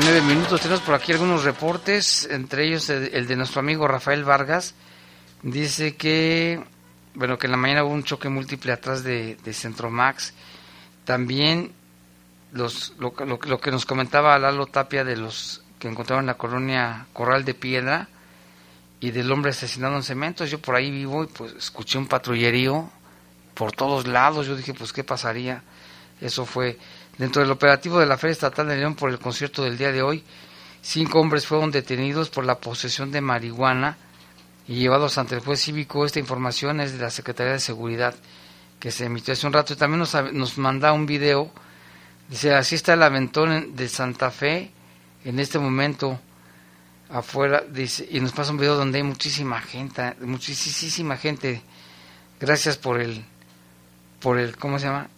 39 minutos. Tenemos por aquí algunos reportes, entre ellos el, de nuestro amigo Rafael Vargas. Dice que, bueno, que en la mañana hubo un choque múltiple atrás de, de Centromax. También los, lo, lo- lo que nos comentaba Lalo Tapia de los que encontraron en la colonia Corral de Piedra y del hombre asesinado en cementos. Yo por ahí vivo y pues escuché un patrullerío por todos lados. Yo dije, pues, ¿qué pasaría? Eso fue dentro del operativo de la Feria Estatal de León por el concierto del día de hoy. Cinco hombres fueron detenidos por la posesión de marihuana y llevados ante el juez cívico. Esta información es de la Secretaría de Seguridad que se emitió hace un rato. Y también nos, nos manda un video. Dice, así está el aventón en- de Santa Fe en este momento afuera. Dice, y nos pasa un video donde hay muchísima gente, muchísima gente. Gracias por el, por el, ¿cómo se llama?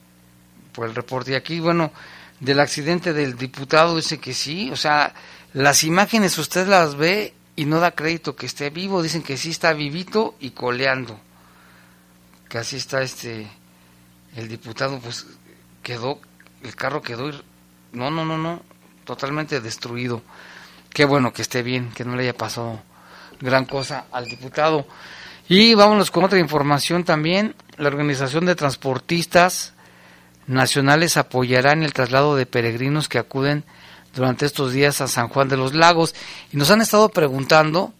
Por el reporte. Y aquí, bueno, del accidente del diputado dice que sí. O sea, las imágenes usted las ve y no da crédito que esté vivo. Dicen que sí está vivito y coleando. Que así está este, el diputado, pues quedó, el carro quedó, no, no, no, no, totalmente destruido. Qué bueno que esté bien, que no le haya pasado gran cosa al diputado. Y vámonos con otra información también. La Organización de Transportistas Nacionales apoyará en el traslado de peregrinos que acuden durante estos días a San Juan de los Lagos. Y nos han estado preguntando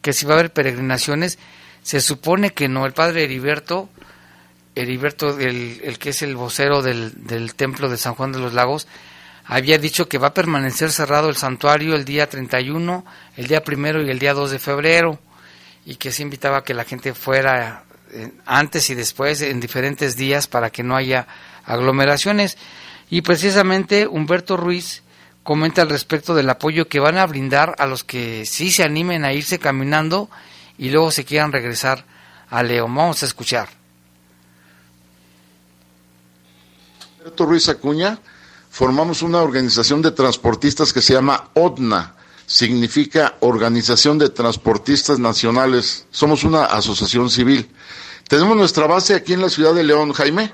que si va a haber peregrinaciones. Se supone que no. El padre Heriberto, Heriberto, el, el que es el vocero del, del templo de San Juan de los Lagos, había dicho que va a permanecer cerrado el santuario el día 31, el día primero y el día 2 de febrero, y que se invitaba a que la gente fuera eh, antes y después en diferentes días para que no haya aglomeraciones. Y precisamente Humberto Ruiz comenta al respecto del apoyo que van a brindar a los que sí se animen a irse caminando y luego se quieran regresar a León. Vamos a escuchar.
Alberto Ruiz Acuña, formamos una organización de transportistas que se llama ODNA, significa Organización de Transportistas Nacionales. Somos una asociación civil. Tenemos nuestra base aquí en la ciudad de León, Jaime,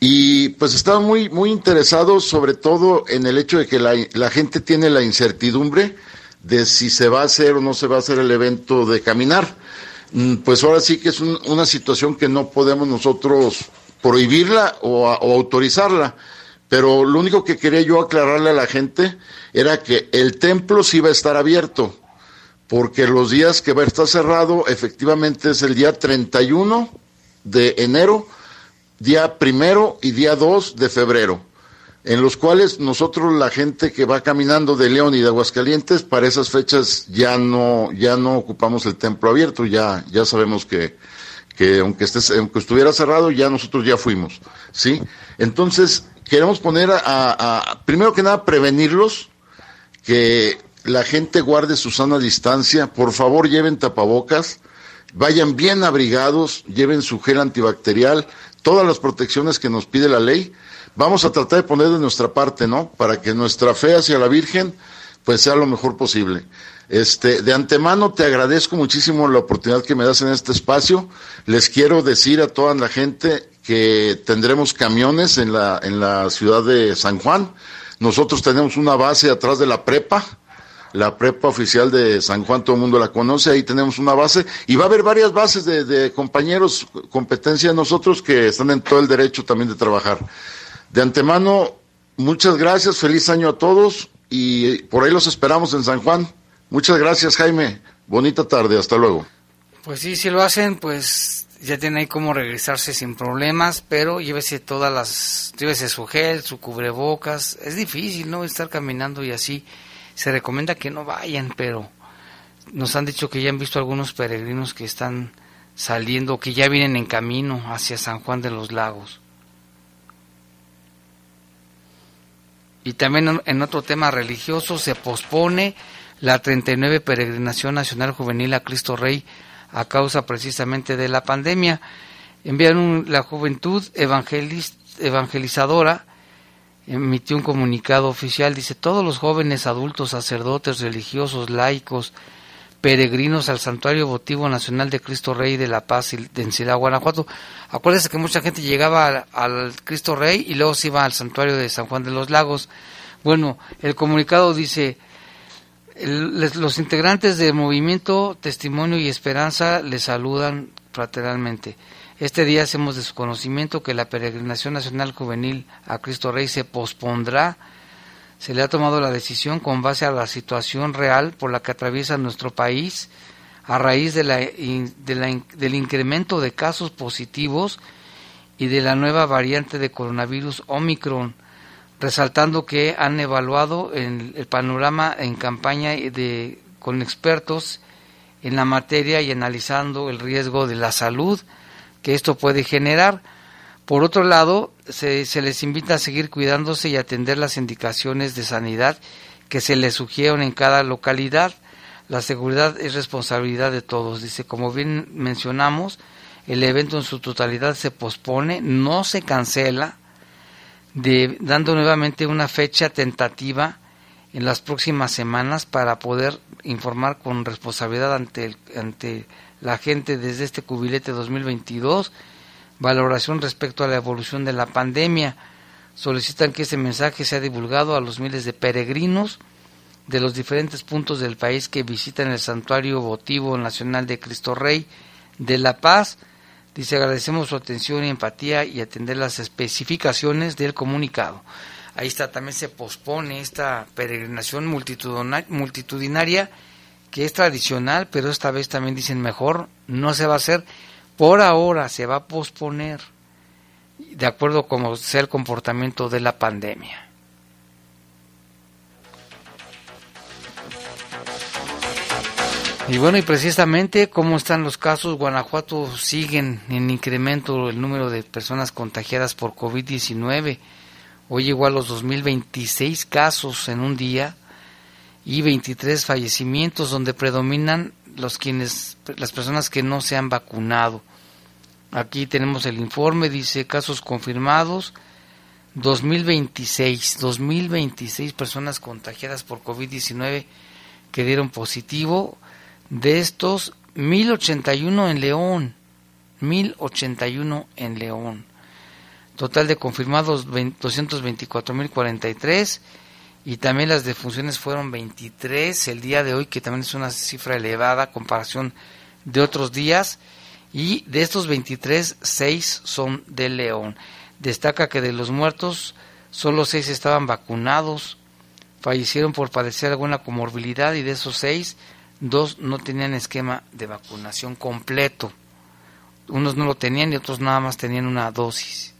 y pues estamos muy, muy interesados sobre todo en el hecho de que la, gente tiene la incertidumbre de si se va a hacer o no se va a hacer el evento de caminar. Mm, pues ahora sí que es una situación que no podemos nosotros prohibirla o, o autorizarla. Pero lo único que quería yo aclararle a la gente era que el templo sí va a estar abierto, porque los días que va a estar cerrado efectivamente es el día 31 de enero, día primero y día 2 de febrero en los cuales nosotros la gente que va caminando de León y de Aguascalientes para esas fechas ya no ya no ocupamos el templo abierto ya ya sabemos que que aunque esté aunque estuviera cerrado ya nosotros ya fuimos sí entonces queremos poner a primero que nada prevenirlos que la gente guarde su sana distancia por favor lleven tapabocas vayan bien abrigados lleven su gel antibacterial todas las protecciones que nos pide la ley vamos a tratar de poner de nuestra parte, ¿no? Para que nuestra fe hacia la Virgen pues sea lo mejor posible. Este, de antemano te agradezco muchísimo la oportunidad que me das en este espacio. Les quiero decir a toda la gente que tendremos camiones en la, en la ciudad de San Juan. Nosotros tenemos una base atrás de la prepa, la prepa oficial de San Juan, todo el mundo la conoce, ahí tenemos una base y va a haber varias bases de, compañeros, competencia de nosotros que están en todo el derecho también de trabajar. De antemano, muchas gracias, feliz año a todos y por ahí los esperamos en San Juan. Muchas gracias, Jaime. Bonita tarde, hasta luego.
Pues sí, si lo hacen, pues ya tienen ahí cómo regresarse sin problemas, pero llévese todas las, llévese su gel, su cubrebocas. Es difícil, ¿no? Estar caminando y así. Se recomienda que no vayan, pero nos han dicho que ya han visto algunos peregrinos que están saliendo, que ya vienen en camino hacia San Juan de los Lagos. Y también en otro tema religioso se pospone la 39 Peregrinación Nacional Juvenil a Cristo Rey a causa precisamente de la pandemia. Enviaron la Juventud Evangelizadora emitió un comunicado oficial, dice, todos los jóvenes adultos, sacerdotes, religiosos, laicos, peregrinos al Santuario Votivo Nacional de Cristo Rey de la Paz de Encilá, Guanajuato. Acuérdense que mucha gente llegaba al, Cristo Rey y luego se iba al Santuario de San Juan de los Lagos. Bueno, el comunicado dice, los integrantes del movimiento Testimonio y Esperanza les saludan fraternalmente. Este día hacemos de su conocimiento que la peregrinación nacional juvenil a Cristo Rey se pospondrá. Se le ha tomado la decisión con base a la situación real por la que atraviesa nuestro país a raíz de la, del incremento de casos positivos y de la nueva variante de coronavirus Omicron, resaltando que han evaluado el, panorama en campaña con expertos en la materia y analizando el riesgo de la salud que esto puede generar por otro lado, se, les invita a seguir cuidándose y atender las indicaciones de sanidad que se les sugieren en cada localidad. La seguridad es responsabilidad de todos. Dice, como bien mencionamos, el evento en su totalidad se pospone, no se cancela, dando nuevamente una fecha tentativa en las próximas semanas para poder informar con responsabilidad ante, ante la gente desde este cubilete 2022 valoración respecto a la evolución de la pandemia. Solicitan que este mensaje sea divulgado a los miles de peregrinos de los diferentes puntos del país que visitan el Santuario Votivo Nacional de Cristo Rey de La Paz. Dice, agradecemos su atención y empatía y atender las especificaciones del comunicado. Ahí está, también se pospone esta peregrinación multitudinaria que es tradicional, pero esta vez también dicen mejor, no se va a hacer por ahora se va a posponer de acuerdo como sea el comportamiento de la pandemia. Y bueno, y precisamente cómo están los casos, Guanajuato siguen en incremento el número de personas contagiadas por COVID-19. Hoy llegó a los 2026 casos en un día y 23 fallecimientos donde predominan los quienes, las personas que no se han vacunado. Aquí tenemos el informe, dice casos confirmados, 2026, 2026 personas contagiadas por COVID-19 que dieron positivo, de estos 1081 en León, 1081 en León. Total de confirmados 224.043 y también las defunciones fueron 23 el día de hoy, que también es una cifra elevada a comparación de otros días, y de estos 23, 6 son de León. Destaca que de los muertos, solo 6 estaban vacunados, fallecieron por padecer alguna comorbilidad y de esos 6, dos no tenían esquema de vacunación completo. Unos no lo tenían y otros nada más tenían una dosis.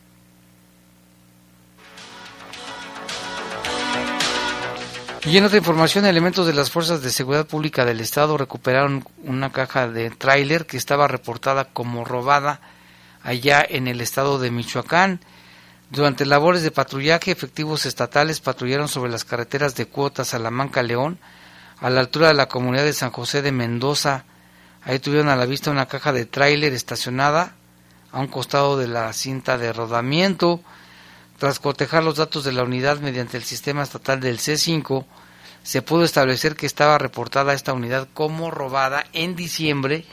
Y en otra información, elementos de las Fuerzas de Seguridad Pública del Estado recuperaron una caja de tráiler que estaba reportada como robada allá en el estado de Michoacán. Durante labores de patrullaje, efectivos estatales patrullaron sobre las carreteras de Cuota, Salamanca, León, a la altura de la comunidad de San José de Mendoza. Ahí tuvieron a la vista una caja de tráiler estacionada a un costado de la cinta de rodamiento. Tras cotejar los datos de la unidad mediante el sistema estatal del C5, se pudo establecer que estaba reportada esta unidad como robada en diciembre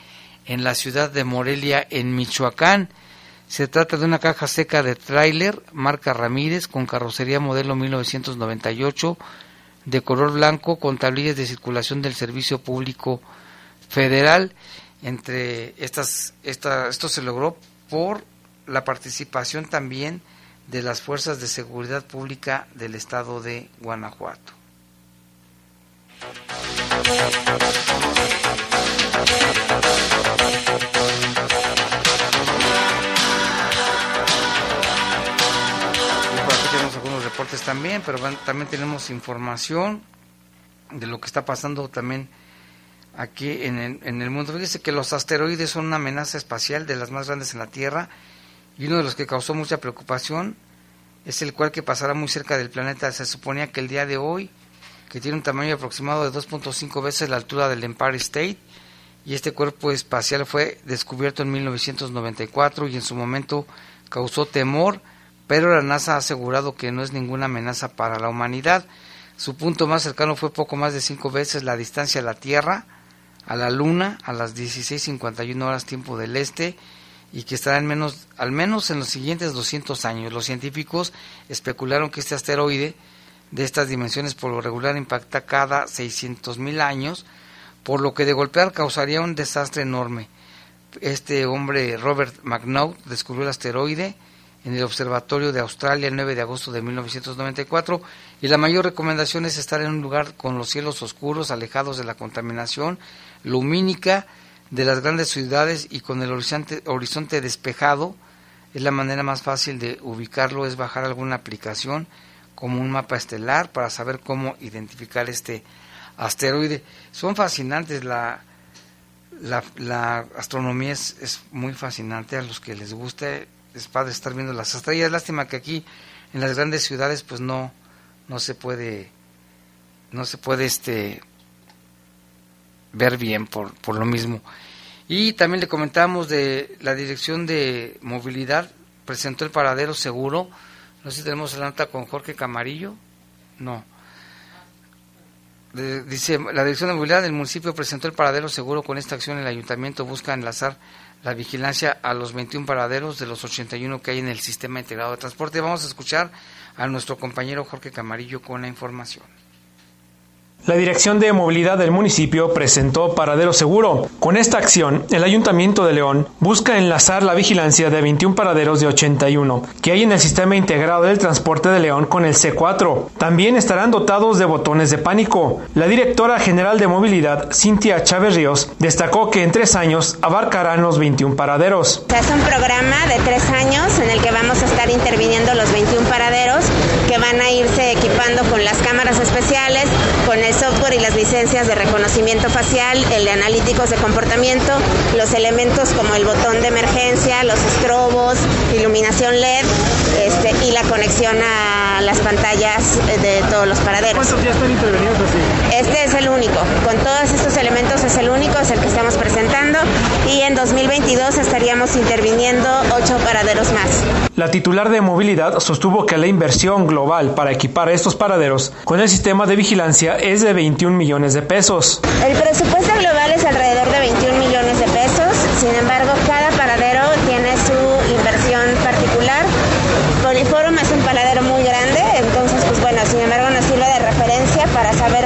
en la ciudad de Morelia, en Michoacán. Se trata de una caja seca de tráiler marca Ramírez con carrocería modelo 1998 de color blanco con tablillas de circulación del Servicio Público Federal. Entre estas, esta, esto se logró por la participación también de las fuerzas de seguridad pública del estado de Guanajuato. algunos reportes también, pero también tenemos información de lo que está pasando también aquí en el, en el mundo. Fíjese que los asteroides son una amenaza espacial de las más grandes en la Tierra y uno de los que causó mucha preocupación es el cual que pasará muy cerca del planeta. Se suponía que el día de hoy, que tiene un tamaño aproximado de 2.5 veces la altura del Empire State, y este cuerpo espacial fue descubierto en 1994 y en su momento causó temor, pero la NASA ha asegurado que no es ninguna amenaza para la humanidad. Su punto más cercano fue poco más de cinco veces la distancia a la Tierra, a la Luna, a las 16.51 horas tiempo del este, y que estará en menos, al menos en los siguientes 200 años. Los científicos especularon que este asteroide de estas dimensiones por lo regular impacta cada 600.000 años, por lo que de golpear causaría un desastre enorme. Este hombre, Robert McNaught, descubrió el asteroide en el Observatorio de Australia el 9 de agosto de 1994 y la mayor recomendación es estar en un lugar con los cielos oscuros, alejados de la contaminación lumínica, de las grandes ciudades y con el horizonte, horizonte despejado, es la manera más fácil de ubicarlo, es bajar alguna aplicación como un mapa estelar para saber cómo identificar este asteroide. Son fascinantes, la, la, la astronomía es, es, muy fascinante a los que les gusta, es padre estar viendo las estrellas. Lástima que aquí en las grandes ciudades pues no, no se puede, no se puede este ver bien por, por lo mismo. Y también le comentamos de la Dirección de Movilidad, presentó el paradero seguro. No sé si tenemos la nota con Jorge Camarillo. No. De, dice, la Dirección de Movilidad del municipio presentó el paradero seguro. Con esta acción el ayuntamiento busca enlazar la vigilancia a los 21 paraderos de los 81 que hay en el sistema integrado de transporte. Vamos a escuchar a nuestro compañero Jorge Camarillo con la información.
La Dirección de Movilidad del municipio presentó Paradero Seguro. Con esta acción, el Ayuntamiento de León busca enlazar la vigilancia de 21 paraderos de 81 que hay en el sistema integrado del transporte de León con el C4. También estarán dotados de botones de pánico. La directora general de movilidad, Cintia Chávez Ríos, destacó que en tres años abarcarán los 21 paraderos.
Es un programa de tres años en el que vamos a estar interviniendo los 21 paraderos que van a irse equipando con las cámaras especiales, con el software y las licencias de reconocimiento facial, el de analíticos de comportamiento, los elementos como el botón de emergencia, los estrobos, iluminación LED este, y la conexión a las pantallas de todos los paraderos.
¿Cuántos ya están intervenidos así?
Este es el único. Con todos estos elementos es el único, es el que estamos presentando y en 2022 estaríamos interviniendo ocho paraderos más.
La titular de movilidad sostuvo que la inversión global para equipar estos paraderos con el sistema de vigilancia es de 21 millones de pesos.
El presupuesto global es alrededor de 21 millones de pesos, sin embargo cada paradero tiene su inversión particular. Boniforum es un paradero muy grande, entonces pues bueno, sin embargo nos sirve de referencia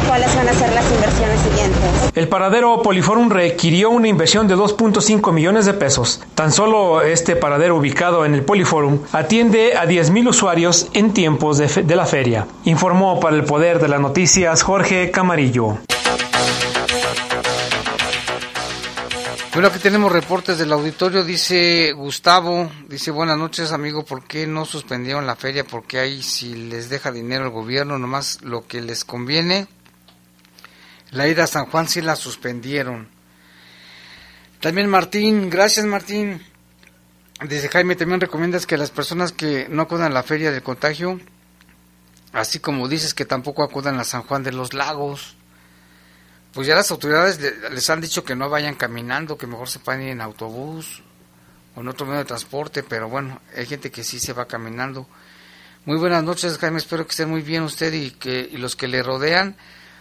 cuáles van a ser las inversiones siguientes.
El paradero Poliforum requirió una inversión de 2.5 millones de pesos. Tan solo este paradero ubicado en el Poliforum atiende a 10.000 usuarios en tiempos de, la feria. Informó para el Poder de las Noticias Jorge Camarillo.
Bueno, aquí tenemos reportes del auditorio, dice Gustavo, dice buenas noches amigo, ¿por qué no suspendieron la feria? Porque ahí si les deja dinero el gobierno, nomás lo que les conviene. La ida a San Juan sí la suspendieron. También Martín, gracias Martín. Dice Jaime, también recomiendas que las personas que no acudan a la feria del contagio, así como dices que tampoco acudan a San Juan de los Lagos pues ya las autoridades les han dicho que no vayan caminando, que mejor se puedan ir en autobús o en otro medio de transporte, pero bueno, hay gente que sí se va caminando. Muy buenas noches, Jaime, espero que esté muy bien usted y que y los que le rodean.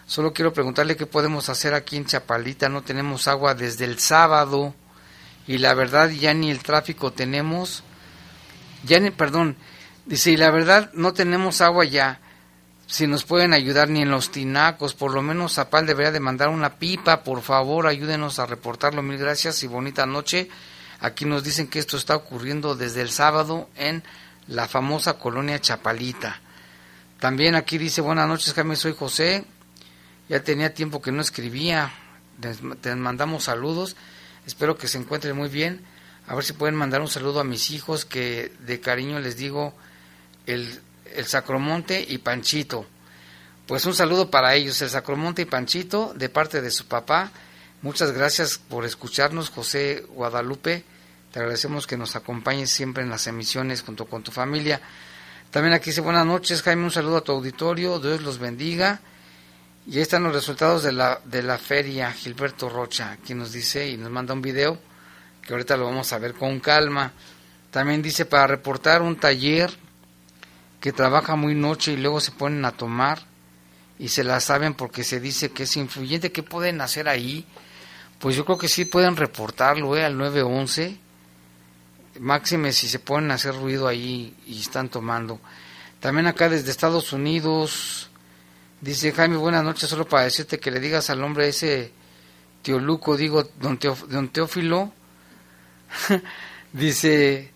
Solo quiero preguntarle qué podemos hacer aquí en Chapalita. No tenemos agua desde el sábado y la verdad ya ni el tráfico tenemos. Ya ni, perdón, dice, y la verdad no tenemos agua ya si nos pueden ayudar ni en los tinacos, por lo menos Zapal debería de mandar una pipa, por favor, ayúdenos a reportarlo, mil gracias y bonita noche. Aquí nos dicen que esto está ocurriendo desde el sábado en la famosa colonia Chapalita. También aquí dice, buenas noches Jaime, soy José, ya tenía tiempo que no escribía, te mandamos saludos, espero que se encuentren muy bien, a ver si pueden mandar un saludo a mis hijos, que de cariño les digo el el Sacromonte y Panchito. Pues un saludo para ellos, el Sacromonte y Panchito, de parte de su papá. Muchas gracias por escucharnos, José Guadalupe. Te agradecemos que nos acompañes siempre en las emisiones junto con tu familia. También aquí dice buenas noches, Jaime, un saludo a tu auditorio, Dios los bendiga. Y ahí están los resultados de la, de la feria, Gilberto Rocha, quien nos dice y nos manda un video que ahorita lo vamos a ver con calma. También dice para reportar un taller que trabaja muy noche y luego se ponen a tomar y se la saben porque se dice que es influyente. ¿Qué pueden hacer ahí? Pues yo creo que sí pueden reportarlo ¿eh? al 911. Máxime si se ponen a hacer ruido ahí y están tomando. También acá desde Estados Unidos, dice Jaime, buenas noches, solo para decirte que le digas al hombre ese Luco, digo, don, Teófilo, *laughs* dice,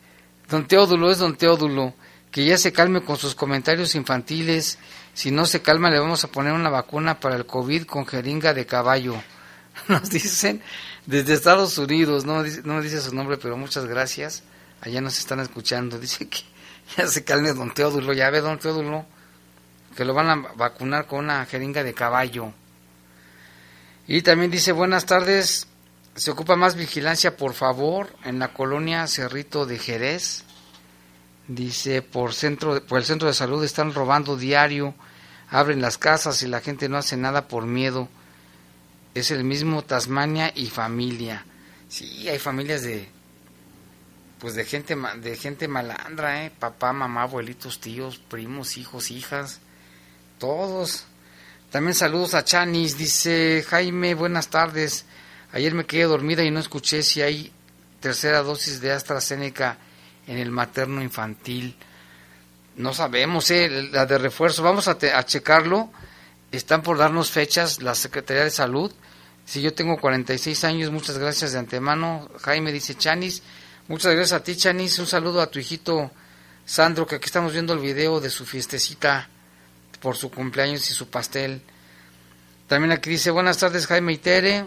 don Teódulo es don Teódulo que ya se calme con sus comentarios infantiles. Si no se calma, le vamos a poner una vacuna para el COVID con jeringa de caballo. *laughs* Nos dicen desde Estados Unidos, no no dice su nombre, pero muchas gracias. Allá nos están escuchando. Dice que *laughs* ya se calme don Teodulo. Ya ve don Teodulo que lo van a vacunar con una jeringa de caballo. Y también dice, buenas tardes, se ocupa más vigilancia, por favor, en la colonia Cerrito de Jerez. Dice, por, centro, por el centro de salud están robando diario, abren las casas y la gente no hace nada por miedo. Es el mismo Tasmania y familia. Sí, hay familias de pues de gente de gente malandra, ¿eh? papá, mamá, abuelitos, tíos, primos, hijos, hijas, todos. También saludos a Chanis, dice Jaime, buenas tardes. Ayer me quedé dormida y no escuché si hay tercera dosis de AstraZeneca en el materno infantil. No sabemos, ¿eh? la de refuerzo, vamos a, a checarlo. Están por darnos fechas la Secretaría de Salud. Si yo tengo 46 años, muchas gracias de antemano. Jaime dice Chanis, muchas gracias a ti Chanis, un saludo a tu hijito Sandro, que aquí estamos viendo el video de su fiestecita por su cumpleaños y su pastel. También aquí dice, buenas tardes Jaime y Tere.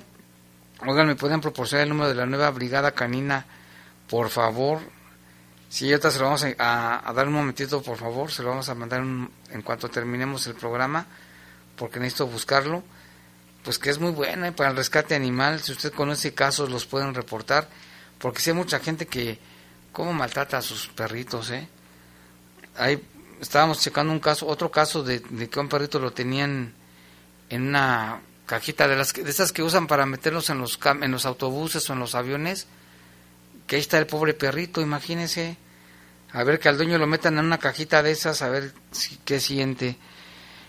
Oigan, ¿me pueden proporcionar el número de la nueva brigada canina? Por favor, Sí, ahorita se lo vamos a, dar un momentito, por favor, se lo vamos a mandar en cuanto terminemos el programa, porque necesito buscarlo. Pues que es muy bueno ¿eh? para el rescate animal, si usted conoce casos los pueden reportar, porque si hay mucha gente que, ¿cómo maltrata a sus perritos? Eh? Ahí estábamos checando un caso, otro caso de, que un perrito lo tenían en una cajita de las de esas que usan para meterlos en los en los autobuses o en los aviones que ahí está el pobre perrito imagínese a ver que al dueño lo metan en una cajita de esas, a ver si, qué siente.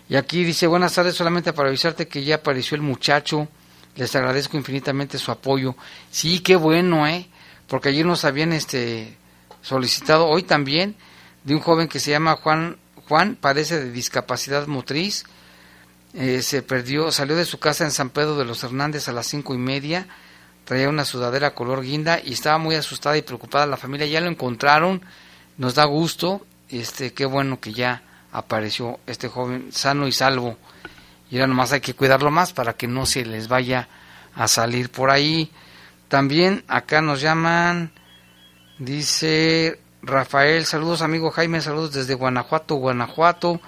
Y aquí dice, buenas tardes, solamente para avisarte que ya apareció el muchacho, les agradezco infinitamente su apoyo. Sí, qué bueno, ¿eh? Porque ayer nos habían este, solicitado, hoy también, de un joven que se llama Juan, Juan, padece de discapacidad motriz, eh, se perdió, salió de su casa en San Pedro de los Hernández a las cinco y media, traía una sudadera color guinda y estaba muy asustada y preocupada la familia. Ya lo encontraron, nos da gusto, este, qué bueno que ya apareció este joven sano y salvo. Y ahora nomás hay que cuidarlo más para que no se les vaya a salir por ahí. También acá nos llaman, dice Rafael, saludos amigo Jaime, saludos desde Guanajuato, Guanajuato.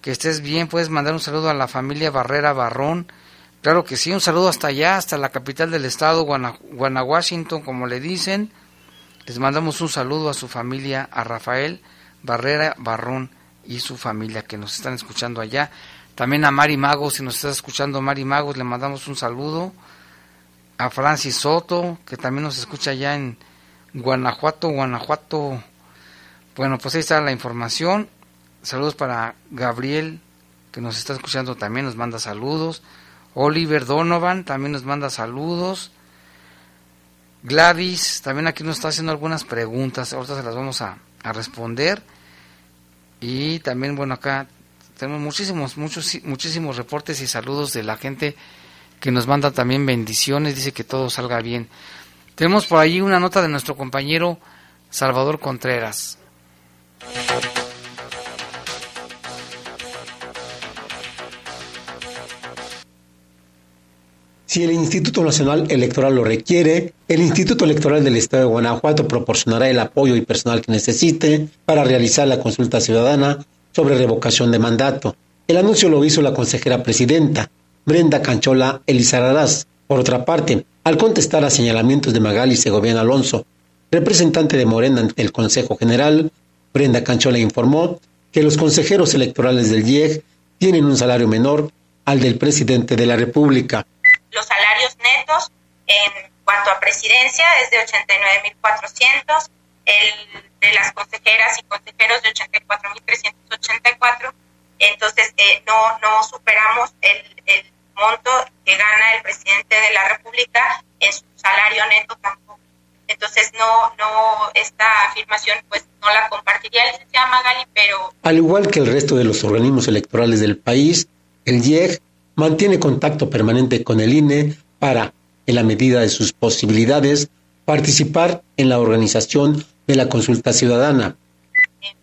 Que estés bien, puedes mandar un saludo a la familia Barrera Barrón. Claro que sí, un saludo hasta allá, hasta la capital del estado, Guana, Washington, como le dicen. Les mandamos un saludo a su familia, a Rafael Barrera Barrón y su familia que nos están escuchando allá. También a Mari Magos, si nos está escuchando Mari Magos, le mandamos un saludo. A Francis Soto, que también nos escucha allá en Guanajuato, Guanajuato. Bueno, pues ahí está la información. Saludos para Gabriel, que nos está escuchando también, nos manda saludos. Oliver Donovan también nos manda saludos. Gladys también aquí nos está haciendo algunas preguntas, ahorita se las vamos a, a responder. Y también, bueno, acá tenemos muchísimos, muchos, muchísimos reportes y saludos de la gente que nos manda también bendiciones, dice que todo salga bien. Tenemos por ahí una nota de nuestro compañero Salvador Contreras.
Si el Instituto Nacional Electoral lo requiere, el Instituto Electoral del Estado de Guanajuato proporcionará el apoyo y personal que necesite para realizar la consulta ciudadana sobre revocación de mandato. El anuncio lo hizo la consejera presidenta, Brenda Canchola Elizararás. Por otra parte, al contestar a señalamientos de Magali Segoviano Alonso, representante de Morena ante el Consejo General, Brenda Canchola informó que los consejeros electorales del IEG tienen un salario menor al del presidente de la República
los salarios netos en cuanto a presidencia es de 89.400, el de las consejeras y consejeros de 84.384, entonces eh, no, no superamos el, el monto que gana el presidente de la República en su salario neto tampoco. Entonces no, no, esta afirmación pues no la compartiría el licenciado Magali, pero...
Al igual que el resto de los organismos electorales del país, el IEG mantiene contacto permanente con el INE para, en la medida de sus posibilidades, participar en la organización de la consulta ciudadana.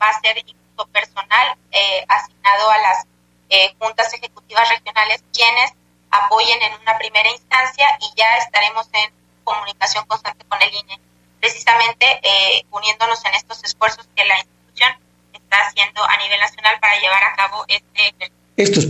Va a ser incluso personal eh, asignado a las eh, juntas ejecutivas regionales quienes apoyen en una primera instancia y ya estaremos en comunicación constante con el INE, precisamente eh, uniéndonos en estos esfuerzos que la institución está haciendo a nivel nacional para llevar a cabo este ejercicio.